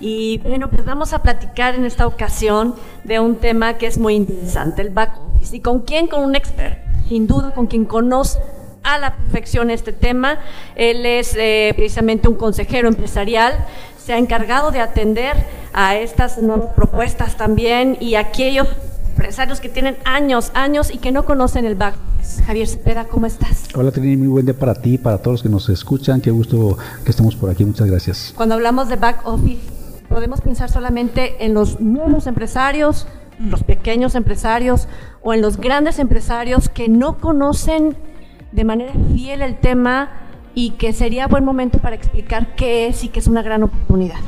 y bueno, pues vamos a platicar en esta ocasión de un tema que es muy interesante, el back office. ¿Y con quién? Con un experto, sin duda con quien conoce a la perfección este tema. Él es eh, precisamente un consejero empresarial, se ha encargado de atender a estas nuevas propuestas también y a aquellos empresarios que tienen años, años y que no conocen el back office. Javier Cepeda, ¿cómo estás? Hola Trini, muy buen día para ti, para todos los que nos escuchan. Qué gusto que estemos por aquí. Muchas gracias. Cuando hablamos de back office, podemos pensar solamente en los nuevos empresarios, los pequeños empresarios o en los grandes empresarios que no conocen de manera fiel el tema y que sería buen momento para explicar qué es y que es una gran oportunidad.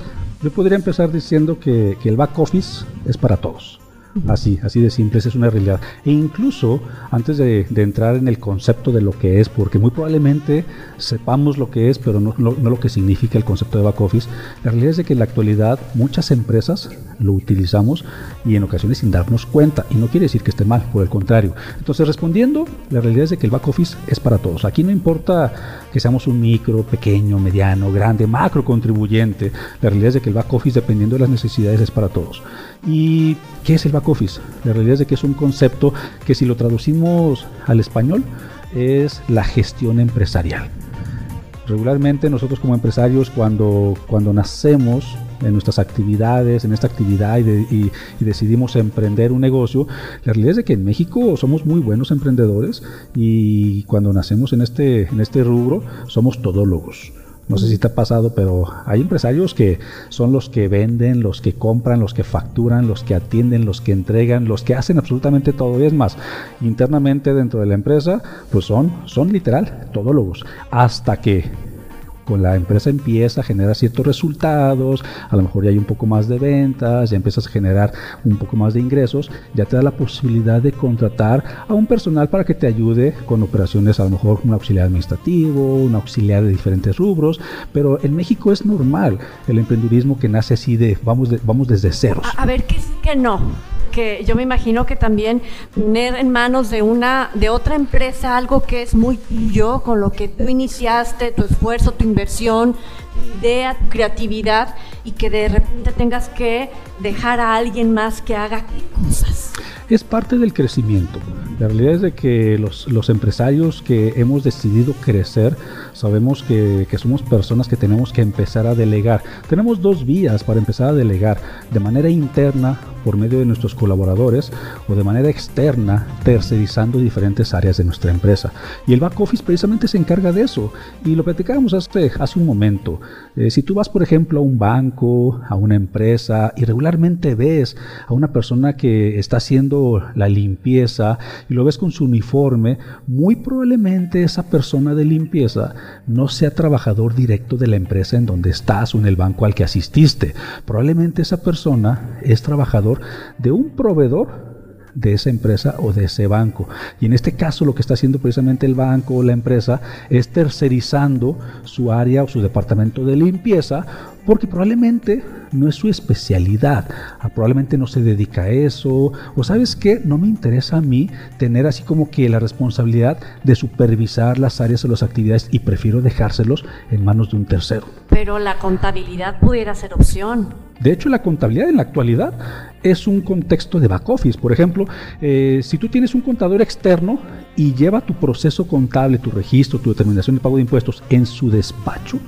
Yo podría empezar diciendo que, que el back office es para todos. Así, así de simple, esa es una realidad. E incluso antes de, entrar en el concepto de lo que es, porque muy probablemente sepamos lo que es, pero no, lo que significa el concepto de back office, la realidad es que en la actualidad muchas empresas lo utilizamos y en ocasiones sin darnos cuenta. Y no quiere decir que esté mal, por el contrario. Entonces, respondiendo, la realidad es de que el back office es para todos. Aquí no importa que seamos un micro, pequeño, mediano, grande, macro contribuyente. La realidad es de que el back office, dependiendo de las necesidades, es para todos. ¿Y qué es el back office? La realidad es que es un concepto que si lo traducimos al español es la gestión empresarial. Regularmente nosotros como empresarios cuando, cuando nacemos en nuestras actividades, en esta actividad y, de, y, decidimos emprender un negocio, la realidad es que en México somos muy buenos emprendedores y cuando nacemos en este, en este rubro somos todólogos. No sé si te ha pasado, pero hay empresarios que son los que venden, los que compran, los que facturan, los que atienden, los que entregan, los que hacen absolutamente todo. Y es más, internamente dentro de la empresa, pues son, son literal todólogos. Hasta que con la empresa empieza a generar ciertos resultados, a lo mejor ya hay un poco más de ventas, ya empiezas a generar un poco más de ingresos, ya te da la posibilidad de contratar a un personal para que te ayude con operaciones, a lo mejor un auxiliar administrativo, un auxiliar de diferentes rubros, pero en México es normal el emprendurismo que nace así de vamos, de, vamos desde ceros. A, a ver, ¿qué sí que no? Que yo me imagino que también poner en manos de una de otra empresa algo que es muy tuyo, con lo que tú iniciaste, tu esfuerzo, tu inversión, tu idea, tu creatividad y que de repente tengas que dejar a alguien más que haga cosas. Es parte del crecimiento. La realidad es de que los, los empresarios que hemos decidido crecer sabemos que, que, somos personas que tenemos que empezar a delegar. Tenemos dos vías para empezar a delegar, de manera interna por medio de nuestros colaboradores o de manera externa tercerizando diferentes áreas de nuestra empresa. Y el back office precisamente se encarga de eso. Y lo platicábamos hace, hace un momento. Eh, si tú vas, por ejemplo, a un banco, a una empresa y regularmente ves a una persona que está haciendo la limpieza y lo ves con su uniforme, muy probablemente esa persona de limpieza no sea trabajador directo de la empresa en donde estás o en el banco al que asististe. Probablemente esa persona es trabajador de un proveedor de esa empresa o de ese banco. Y en este caso lo que está haciendo precisamente el banco o la empresa es tercerizando su área o su departamento de limpieza porque probablemente no es su especialidad, probablemente no se dedica a eso, o sabes qué, no me interesa a mí tener así como que la responsabilidad de supervisar las áreas o las actividades y prefiero dejárselos en manos de un tercero. Pero la contabilidad pudiera ser opción. De hecho, la contabilidad en la actualidad es un contexto de back office. Por ejemplo, eh, si tú tienes un contador externo y lleva tu proceso contable, tu registro, tu determinación de pago de impuestos en su despacho,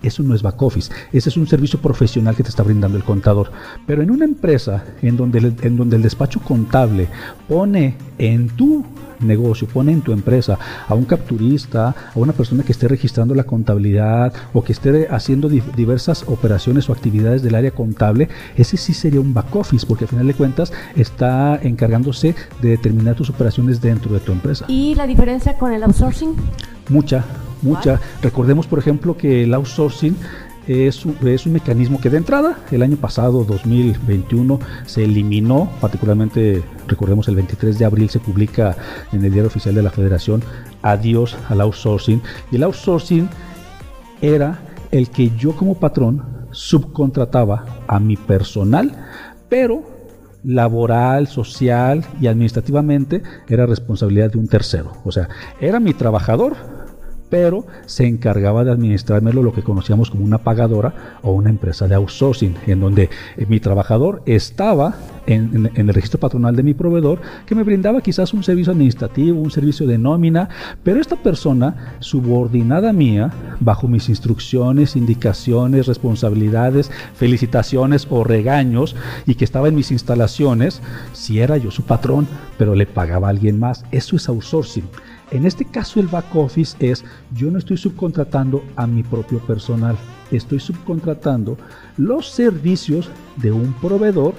Eso no es back office. Ese es un servicio profesional que te está brindando el contador. Pero en una empresa en donde, en donde el despacho contable pone en tu negocio, pone en tu empresa a un capturista, a una persona que esté registrando la contabilidad o que esté haciendo diversas operaciones o actividades del área contable, ese sí sería un back office, porque al final de cuentas está encargándose de determinar tus operaciones dentro de tu empresa. ¿Y la diferencia con el outsourcing? Mucha, mucha. Recordemos, por ejemplo, que el outsourcing es un, es un, mecanismo que de entrada el año pasado, 2021, se eliminó, particularmente recordemos el 23 de abril se publica en el diario oficial de la federación, adiós al outsourcing. Y el outsourcing era el que yo como patrón subcontrataba a mi personal, pero laboral, social y administrativamente era responsabilidad de un tercero. O sea, era mi trabajador, pero se encargaba de administrármelo lo que conocíamos como una pagadora o una empresa de outsourcing, en donde eh, mi trabajador estaba en, el registro patronal de mi proveedor, que me brindaba quizás un servicio administrativo, un servicio de nómina, pero esta persona subordinada mía, bajo mis instrucciones, indicaciones, responsabilidades, felicitaciones o regaños, y que estaba en mis instalaciones, si era yo su patrón, pero le pagaba a alguien más, eso es outsourcing. En este caso el back office es, yo no estoy subcontratando a mi propio personal, estoy subcontratando los servicios de un proveedor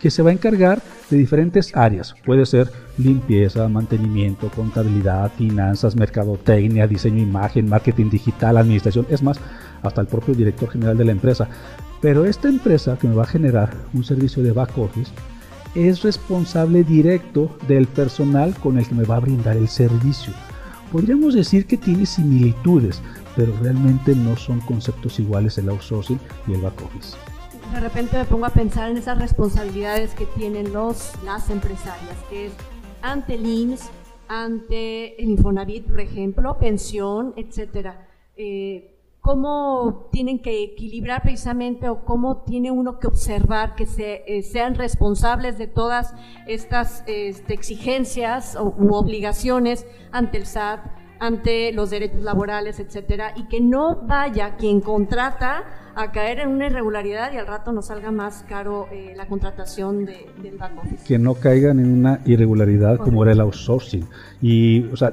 que se va a encargar de diferentes áreas. Puede ser limpieza, mantenimiento, contabilidad, finanzas, mercadotecnia, diseño, imagen, marketing digital, administración, es más, hasta el propio director general de la empresa. Pero esta empresa que me va a generar un servicio de back office es responsable directo del personal con el que me va a brindar el servicio. Podríamos decir que tiene similitudes, pero realmente no son conceptos iguales el outsourcing y el back office. De repente me pongo a pensar en esas responsabilidades que tienen los, las empresarias, que es ante el ante el Infonavit, por ejemplo, pensión, etcétera. Eh, cómo tienen que equilibrar precisamente o cómo tiene uno que observar que se, eh, sean responsables de todas estas este, exigencias u obligaciones ante el SAT, ante los derechos laborales, etcétera, y que no vaya quien contrata a caer en una irregularidad y al rato nos salga más caro eh, la contratación del back office. Que no caigan en una irregularidad como era el outsourcing. Y, o sea,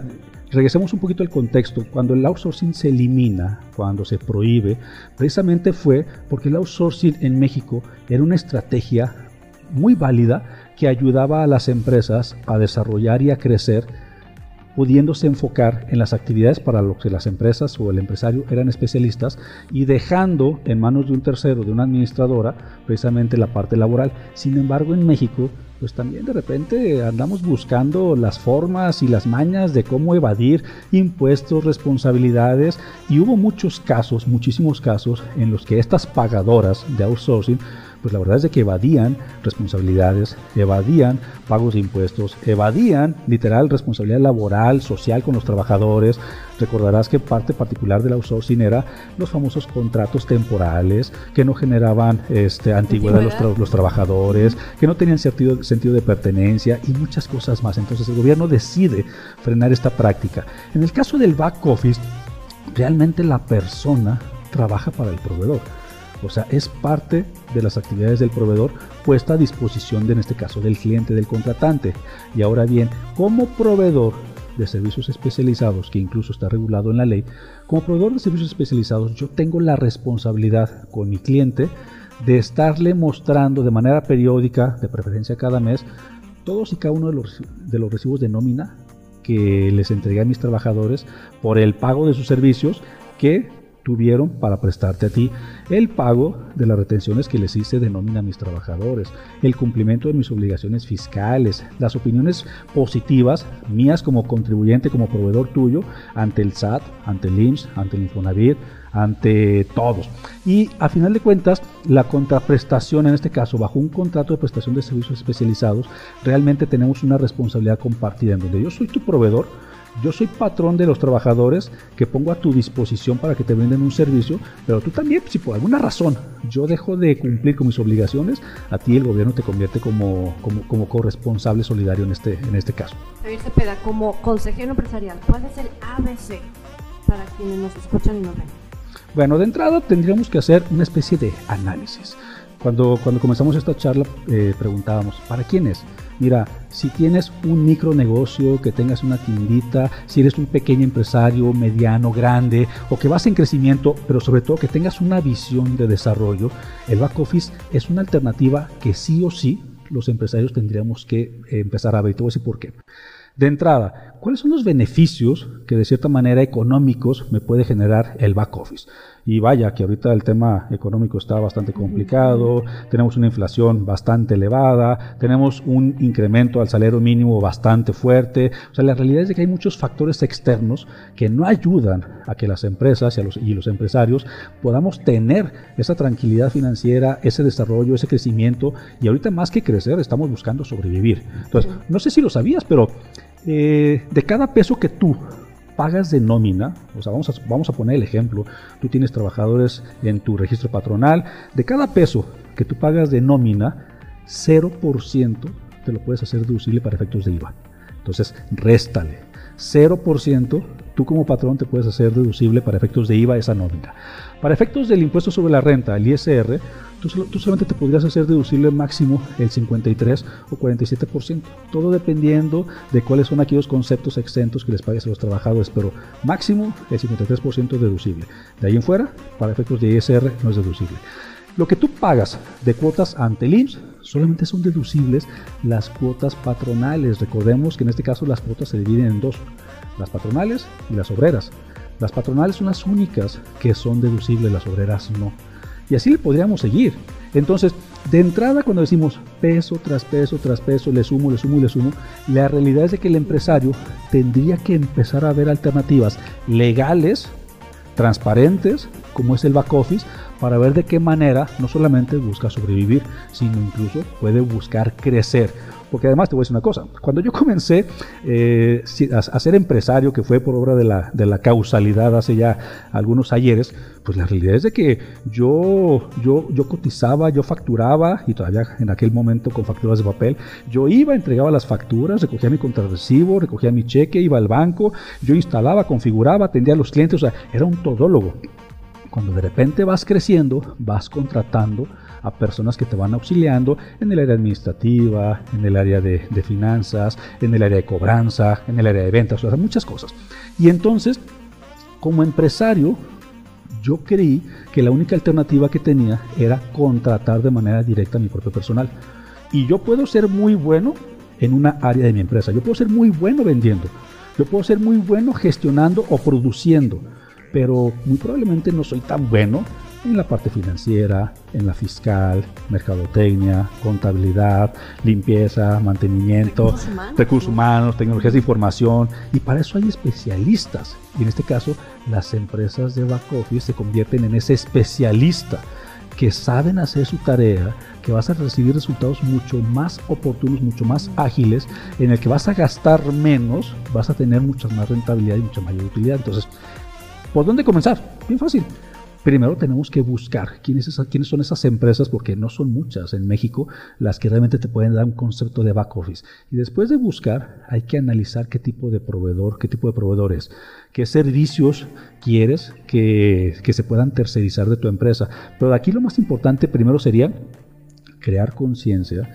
Regresemos un poquito al contexto. Cuando el outsourcing se elimina, cuando se prohíbe, precisamente fue porque el outsourcing en México era una estrategia muy válida que ayudaba a las empresas a desarrollar y a crecer pudiéndose enfocar en las actividades para lo que las empresas o el empresario eran especialistas y dejando en manos de un tercero, de una administradora, precisamente la parte laboral. Sin embargo, en México pues también de repente andamos buscando las formas y las mañas de cómo evadir impuestos, responsabilidades y hubo muchos casos, muchísimos casos en los que estas pagadoras de outsourcing pues la verdad es de que evadían responsabilidades, evadían pagos de impuestos, evadían literal responsabilidad laboral, social con los trabajadores. Recordarás que parte particular del outsourcing era los famosos contratos temporales que no generaban este, antigüedad de los, los, trabajadores, que no tenían sentido, sentido de pertenencia y muchas cosas más. Entonces el gobierno decide frenar esta práctica. En el caso del back office, realmente la persona trabaja para el proveedor o sea, es parte de las actividades del proveedor puesta a disposición de, en este caso, del cliente, del contratante. Y ahora bien, como proveedor de servicios especializados, que incluso está regulado en la ley, como proveedor de servicios especializados, yo tengo la responsabilidad con mi cliente de estarle mostrando de manera periódica, de preferencia cada mes, todos y cada uno de los, de los recibos de nómina que les entregué a mis trabajadores por el pago de sus servicios que tuvieron para prestarte a ti, el pago de las retenciones que les hice de nómina a mis trabajadores, el cumplimiento de mis obligaciones fiscales, las opiniones positivas mías como contribuyente, como proveedor tuyo ante el SAT, ante el IMSS, ante el Infonavit, ante todos. Y a final de cuentas, la contraprestación, en este caso, bajo un contrato de prestación de servicios especializados, realmente tenemos una responsabilidad compartida en donde yo soy tu proveedor, yo soy patrón de los trabajadores que pongo a tu disposición para que te brinden un servicio, pero tú también, si por alguna razón yo dejo de cumplir con mis obligaciones, a ti el gobierno te convierte como, como, corresponsable solidario en este, en este caso. Javier Cepeda, como consejero empresarial, ¿cuál es el ABC para quienes nos escuchan y nos ven? Bueno, de entrada tendríamos que hacer una especie de análisis. Cuando, cuando comenzamos esta charla eh, preguntábamos, ¿para quién es? Mira, si tienes un micronegocio, que tengas una tiendita, si eres un pequeño empresario, mediano, grande, o que vas en crecimiento, pero sobre todo que tengas una visión de desarrollo, el back office es una alternativa que sí o sí los empresarios tendríamos que empezar a ver. Y te voy a decir por qué. De entrada, ¿cuáles son los beneficios que de cierta manera económicos me puede generar el back office? Y vaya, que ahorita el tema económico está bastante complicado, tenemos una inflación bastante elevada, tenemos un incremento al salario mínimo bastante fuerte. O sea, la realidad es que hay muchos factores externos que no ayudan a que las empresas y, los, y los empresarios podamos tener esa tranquilidad financiera, ese desarrollo, ese crecimiento. Y ahorita más que crecer, estamos buscando sobrevivir. Entonces, no sé si lo sabías, pero eh, de cada peso que tú pagas de nómina, o sea, vamos a, vamos a poner el ejemplo, tú tienes trabajadores en tu registro patronal, de cada peso que tú pagas de nómina, 0% te lo puedes hacer deducible para efectos de IVA. Entonces, réstale. 0%, tú como patrón te puedes hacer deducible para efectos de IVA esa nómina. Para efectos del impuesto sobre la renta, el ISR, tú, solamente te podrías hacer deducible máximo el 53 o 47%, todo dependiendo de cuáles son aquellos conceptos exentos que les pagues a los trabajadores, pero máximo el 53% deducible. De ahí en fuera, para efectos de ISR no es deducible. Lo que tú pagas de cuotas ante el IMSS solamente son deducibles las cuotas patronales. Recordemos que en este caso las cuotas se dividen en dos, las patronales y las obreras. Las patronales son las únicas que son deducibles, las obreras no. Y así le podríamos seguir. Entonces, de entrada cuando decimos peso tras peso tras peso, le sumo, le sumo y le sumo, la realidad es de que el empresario tendría que empezar a ver alternativas legales, transparentes, como es el back office, para ver de qué manera no solamente busca sobrevivir, sino incluso puede buscar crecer. Porque además te voy a decir una cosa, cuando yo comencé eh, a, ser empresario, que fue por obra de la, de la, causalidad hace ya algunos ayeres, pues la realidad es de que yo, yo, yo cotizaba, yo facturaba, y todavía en aquel momento con facturas de papel, yo iba, entregaba las facturas, recogía mi contrarrecibo, recogía mi cheque, iba al banco, yo instalaba, configuraba, atendía a los clientes, o sea, era un todólogo. Cuando de repente vas creciendo, vas contratando a personas que te van auxiliando en el área administrativa, en el área de, finanzas, en el área de cobranza, en el área de ventas, o sea, muchas cosas. Y entonces, como empresario, yo creí que la única alternativa que tenía era contratar de manera directa a mi propio personal. Y yo puedo ser muy bueno en una área de mi empresa, yo puedo ser muy bueno vendiendo, yo puedo ser muy bueno gestionando o produciendo, pero muy probablemente no soy tan bueno en la parte financiera, en la fiscal, mercadotecnia, contabilidad, limpieza, mantenimiento, recursos humanos, tecnologías de información, y para eso hay especialistas. Y en este caso, las empresas de back office se convierten en ese especialista que saben hacer su tarea, que vas a recibir resultados mucho más oportunos, mucho más ágiles, en el que vas a gastar menos, vas a tener mucha más rentabilidad y mucha mayor utilidad. Entonces, ¿Por dónde comenzar? Bien fácil. Primero tenemos que buscar quiénes, son esas empresas, porque no son muchas en México las que realmente te pueden dar un concepto de back office. Y después de buscar, hay que analizar qué tipo de proveedor, qué tipo de proveedor es, qué servicios quieres que, que se puedan tercerizar de tu empresa. Pero aquí lo más importante primero sería crear conciencia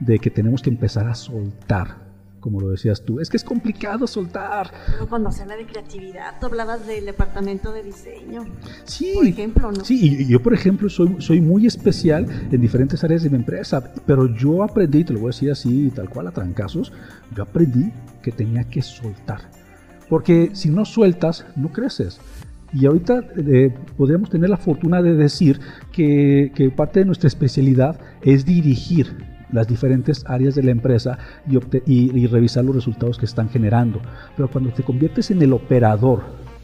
de que tenemos que empezar a soltar como lo decías tú. Es que es complicado soltar. Pero cuando se habla de creatividad, tú hablabas del departamento de diseño. Sí. Por ejemplo, ¿no? Sí, y yo, por ejemplo, soy, soy muy especial en diferentes áreas de mi empresa, pero yo aprendí, te lo voy a decir así, tal cual a trancazos, yo aprendí que tenía que soltar. Porque si no sueltas, no creces. Y ahorita eh, podríamos tener la fortuna de decir que, que parte de nuestra especialidad es dirigir las diferentes áreas de la empresa y, revisar los resultados que están generando. Pero cuando te conviertes en el operador,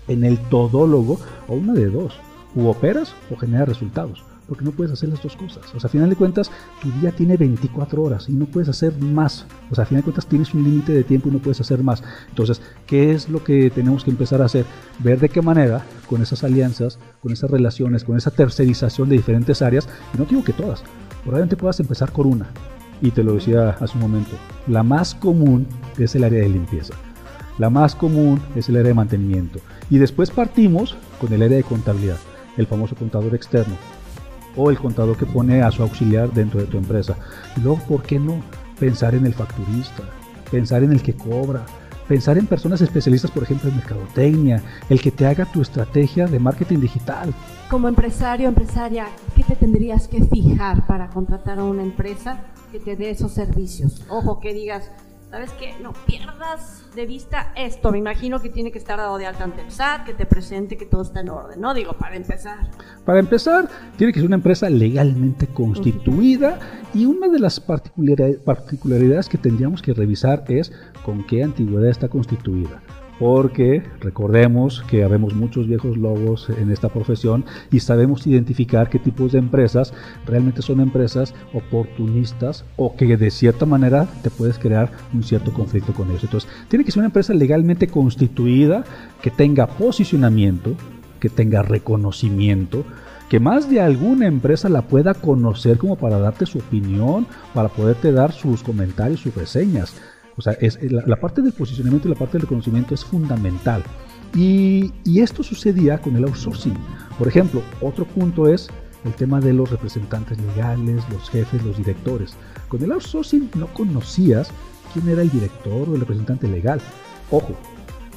en el todólogo, o una de dos, o operas o generas resultados porque no puedes hacer las dos cosas. O sea, a final de cuentas, tu día tiene 24 horas y no puedes hacer más. O sea, a final de cuentas tienes un límite de tiempo y no puedes hacer más. Entonces, ¿qué es lo que tenemos que empezar a hacer? Ver de qué manera, con esas alianzas, con esas relaciones, con esa tercerización de diferentes áreas, y no digo que todas, probablemente puedas empezar con una, y te lo decía hace un momento, la más común es el área de limpieza. La más común es el área de mantenimiento. Y después partimos con el área de contabilidad. el famoso contador externo o el contador que pone a su auxiliar dentro de tu empresa. Luego, ¿por qué no pensar en el facturista? Pensar en el que cobra, pensar en personas especialistas, por ejemplo, en mercadotecnia, el que te haga tu estrategia de marketing digital. Como empresario, empresaria, ¿qué te tendrías que fijar para contratar a una empresa que te dé esos servicios? Ojo, que digas, ¿sabes qué? No pierdas de vista esto. Me imagino que tiene que estar dado de alta ante el SAT, que te presente que todo está en orden, ¿no? Digo, para empezar. Para empezar, tiene que ser una empresa legalmente constituida y una de las particularidades que tendríamos que revisar es con qué antigüedad está constituida porque recordemos que habemos muchos viejos lobos en esta profesión y sabemos identificar qué tipos de empresas realmente son empresas oportunistas o que de cierta manera te puedes crear un cierto conflicto con ellos. Entonces, tiene que ser una empresa legalmente constituida, que tenga posicionamiento, que tenga reconocimiento, que más de alguna empresa la pueda conocer como para darte su opinión, para poderte dar sus comentarios, sus reseñas. O sea, es, la, parte del posicionamiento y la parte del reconocimiento es fundamental. Y, esto sucedía con el outsourcing. Por ejemplo, otro punto es el tema de los representantes legales, los jefes, los directores. Con el outsourcing no conocías quién era el director o el representante legal. Ojo,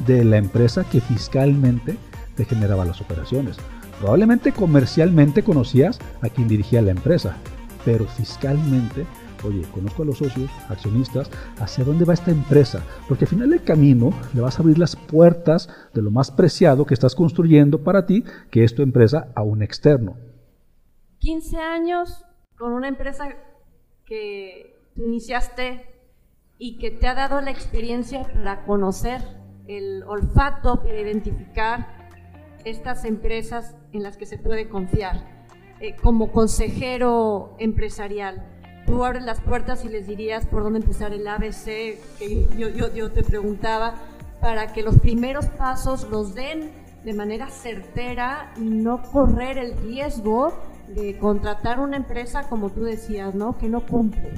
de la empresa que fiscalmente te generaba las operaciones. Probablemente comercialmente conocías a quien dirigía la empresa, pero fiscalmente oye, conozco a los socios, accionistas, hacia dónde va esta empresa, porque al final del camino le vas a abrir las puertas de lo más preciado que estás construyendo para ti, que es tu empresa, a un externo. 15 años con una empresa que iniciaste y que te ha dado la experiencia para conocer el olfato, para identificar estas empresas en las que se puede confiar. Eh, como consejero empresarial, tú abres las puertas y les dirías por dónde empezar el ABC, que yo, yo, yo te preguntaba, para que los primeros pasos los den de manera certera y no correr el riesgo de contratar una empresa, como tú decías, ¿no? Que no cumple.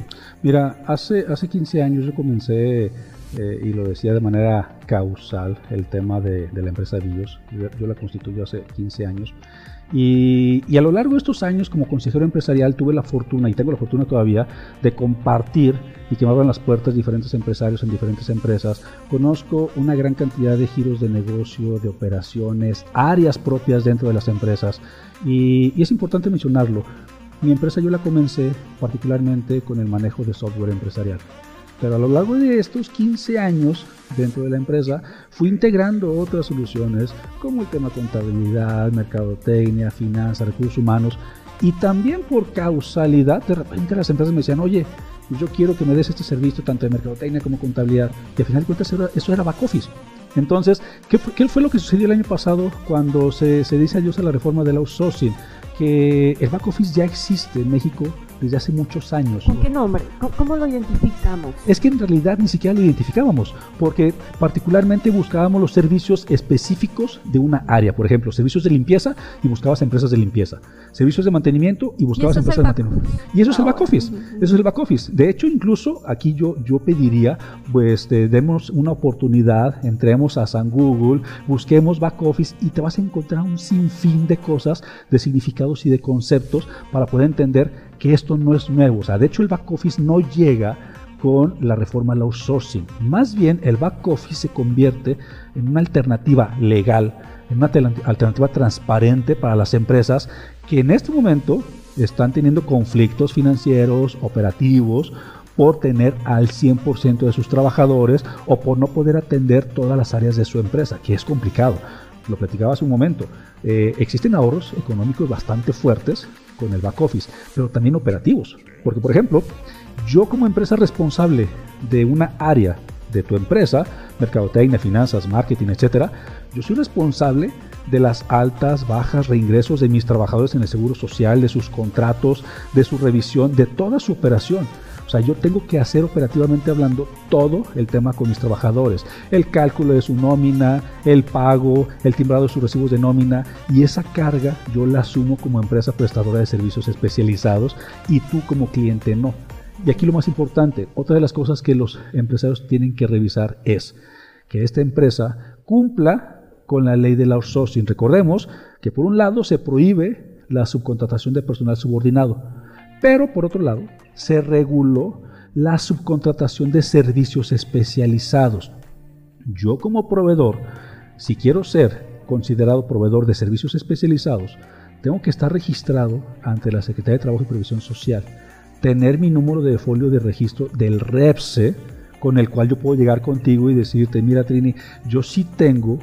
Mira, hace, hace 15 años yo comencé, eh, y lo decía de manera causal, el tema de, de la empresa Billos. Yo, yo la constituyo hace 15 años. Y, a lo largo de estos años como consejero empresarial tuve la fortuna, y tengo la fortuna todavía, de compartir y que me abran las puertas diferentes empresarios en diferentes empresas. Conozco una gran cantidad de giros de negocio, de operaciones, áreas propias dentro de las empresas. Y, y es importante mencionarlo. Mi empresa yo la comencé particularmente con el manejo de software empresarial. Pero a lo largo de estos 15 años dentro de la empresa, fui integrando otras soluciones como el tema contabilidad, mercadotecnia, finanzas, recursos humanos y también por causalidad de repente las empresas me decían, oye, yo quiero que me des este servicio tanto de mercadotecnia como contabilidad y al final de cuentas eso era back office. Entonces, ¿qué fue, lo que sucedió el año pasado cuando se, se dice adiós a la reforma del outsourcing? Que el back office ya existe en México desde hace muchos años. ¿Con qué nombre? ¿Cómo lo identificamos? Es que en realidad ni siquiera lo identificábamos, porque particularmente buscábamos los servicios específicos de una área. Por ejemplo, servicios de limpieza y buscabas empresas de limpieza. Servicios de mantenimiento y buscabas empresas de mantenimiento. Y eso es el back office. Eso es el back office. De hecho, incluso aquí yo, yo pediría, pues demos una oportunidad, entremos a San Google, busquemos back office y te vas a encontrar un sinfín de cosas, de significados y de conceptos para poder entender que esto no es nuevo. De hecho el back office no llega con la reforma al outsourcing. Más bien el back office se convierte en una alternativa legal, en una alternativa transparente para las empresas que en este momento están teniendo conflictos financieros, operativos, por tener al 100% de sus trabajadores o por no poder atender todas las áreas de su empresa, que es complicado. Lo platicaba hace un momento. Eh, existen ahorros económicos bastante fuertes con el back office, pero también operativos. Porque, por ejemplo, yo como empresa responsable de una área de tu empresa, mercadotecnia, finanzas, marketing, etcétera, yo soy responsable de las altas, bajas, reingresos de mis trabajadores en el seguro social, de sus contratos, de su revisión, de toda su operación. O sea, yo tengo que hacer operativamente hablando todo el tema con mis trabajadores. El cálculo de su nómina, el pago, el timbrado de sus recibos de nómina y esa carga yo la asumo como empresa prestadora de servicios especializados y tú como cliente no. Y aquí lo más importante, otra de las cosas que los empresarios tienen que revisar es que esta empresa cumpla con la ley del outsourcing. Recordemos que por un lado se prohíbe la subcontratación de personal subordinado, pero por otro lado se reguló la subcontratación de servicios especializados. Yo como proveedor, si quiero ser considerado proveedor de servicios especializados, tengo que estar registrado ante la Secretaría de Trabajo y Previsión Social, tener mi número de folio de registro del REPSE, con el cual yo puedo llegar contigo y decirte, mira Trini, yo sí tengo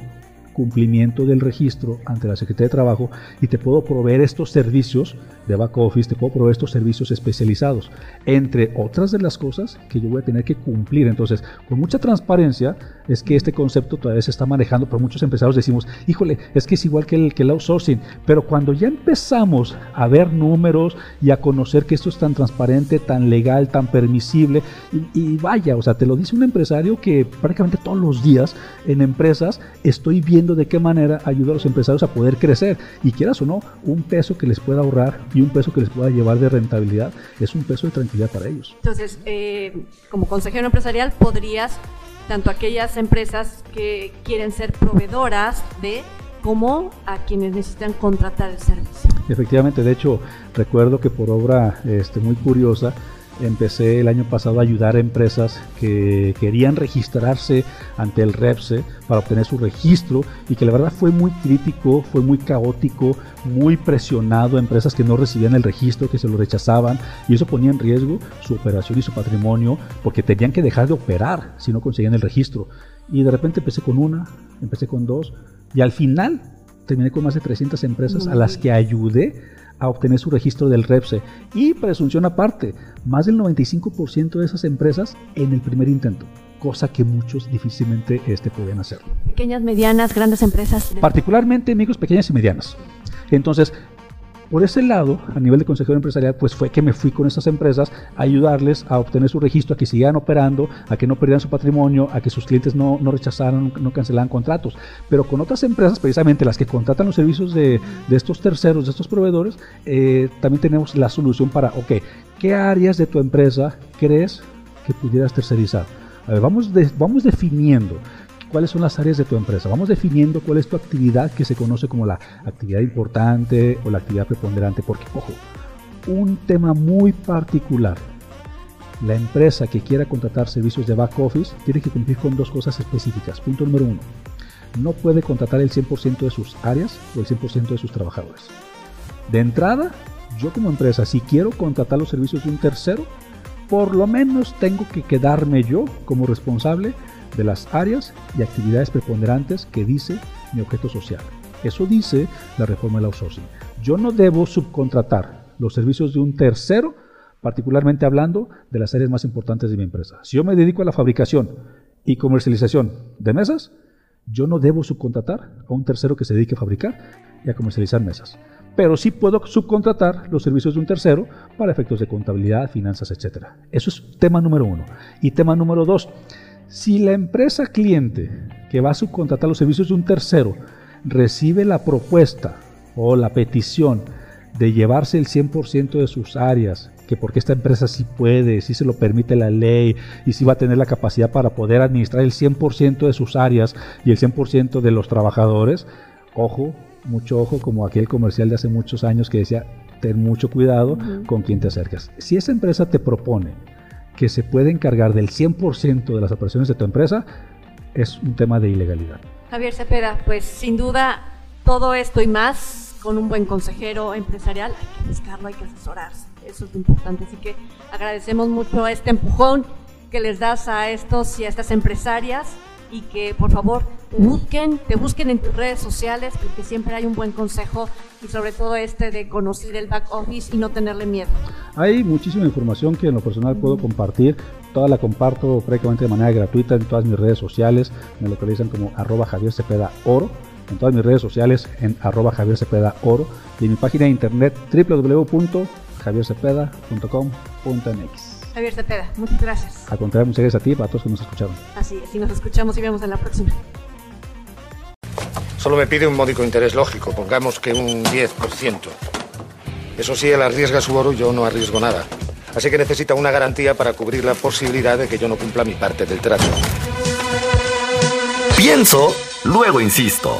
cumplimiento del registro ante la Secretaría de Trabajo y te puedo proveer estos servicios de back office, te puedo proveer estos servicios especializados, entre otras de las cosas que yo voy a tener que cumplir. Entonces, con mucha transparencia es que este concepto todavía se está manejando, pero muchos empresarios decimos, híjole, es que es igual que el, que el outsourcing, pero cuando ya empezamos a ver números y a conocer que esto es tan transparente, tan legal, tan permisible, y, y vaya, o sea, te lo dice un empresario que prácticamente todos los días en empresas estoy viendo de qué manera ayuda a los empresarios a poder crecer. Y quieras o no, un peso que les pueda ahorrar y un peso que les pueda llevar de rentabilidad es un peso de tranquilidad para ellos. Entonces, eh, como consejero empresarial, podrías, tanto aquellas empresas que quieren ser proveedoras de como a quienes necesitan contratar el servicio. Efectivamente, de hecho, recuerdo que por obra este, muy curiosa, empecé el año pasado a ayudar a empresas que querían registrarse ante el REPSE para obtener su registro y que la verdad fue muy crítico, fue muy caótico, muy presionado, empresas que no recibían el registro, que se lo rechazaban y eso ponía en riesgo su operación y su patrimonio porque tenían que dejar de operar si no conseguían el registro. Y de repente empecé con una, empecé con dos y al final terminé con más de 300 empresas a las que ayudé a obtener su registro del REPSE. Y presunción aparte, más del 95% de esas empresas en el primer intento, cosa que muchos difícilmente este, pueden hacer. Pequeñas, medianas, grandes empresas. Particularmente micros, pequeñas y medianas. Entonces, por ese lado, a nivel de consejero empresarial, pues fue que me fui con esas empresas a ayudarles a obtener su registro, a que sigan operando, a que no perdieran su patrimonio, a que sus clientes no, no rechazaran, no cancelaran contratos. Pero con otras empresas, precisamente las que contratan los servicios de, de estos terceros, de estos proveedores, eh, también tenemos la solución para, ok, ¿qué áreas de tu empresa crees que pudieras tercerizar? Vamos, vamos definiendo cuáles son las áreas de tu empresa. Vamos definiendo cuál es tu actividad que se conoce como la actividad importante o la actividad preponderante, porque, ojo, un tema muy particular. La empresa que quiera contratar servicios de back office tiene que cumplir con dos cosas específicas. Punto número uno, no puede contratar el 100% de sus áreas o el 100% de sus trabajadores. De entrada, yo como empresa, si quiero contratar los servicios de un tercero, por lo menos tengo que quedarme yo como responsable de las áreas y actividades preponderantes que dice mi objeto social. Eso dice la reforma del outsourcing. Yo no debo subcontratar los servicios de un tercero, particularmente hablando de las áreas más importantes de mi empresa. Si yo me dedico a la fabricación y comercialización de mesas, yo no debo subcontratar a un tercero que se dedique a fabricar y a comercializar mesas. Pero sí puedo subcontratar los servicios de un tercero para efectos de contabilidad, finanzas, etc. Eso es tema número uno. Y tema número dos, si la empresa cliente que va a subcontratar los servicios de un tercero recibe la propuesta o la petición de llevarse el 100% de sus áreas, que porque esta empresa sí puede, sí se lo permite la ley y sí va a tener la capacidad para poder administrar el 100% de sus áreas y el 100% de los trabajadores, ojo, mucho ojo, como aquel comercial de hace muchos años que decía, ten mucho cuidado con quien te acercas. Si esa empresa te propone que se puede encargar del 100% de las operaciones de tu empresa, es un tema de ilegalidad. Javier Cepeda, pues sin duda todo esto y más con un buen consejero empresarial hay que buscarlo, hay que asesorarse. Eso es lo importante. Así que agradecemos mucho este empujón que les das a estos y a estas empresarias y que por favor te busquen, te busquen en tus redes sociales porque siempre hay un buen consejo y sobre todo este de conocer el back office y no tenerle miedo. Hay muchísima información que en lo personal puedo compartir. Toda la comparto prácticamente de manera gratuita en todas mis redes sociales. Me localizan como arroba Javier Cepeda Oro. En todas mis redes sociales en arroba Javier Cepeda Oro. Y en mi página de internet www.javiercepeda.com.mx. Javier Cepeda, muchas gracias. Al contrario, muchas gracias a ti y para todos que nos escucharon. Así es, y nos escuchamos y vemos en la próxima. Solo me pide un módico interés lógico, pongamos que un 10%. Eso sí, él arriesga su oro y yo no arriesgo nada. Así que necesita una garantía para cubrir la posibilidad de que yo no cumpla mi parte del trato. Pienso luego insisto.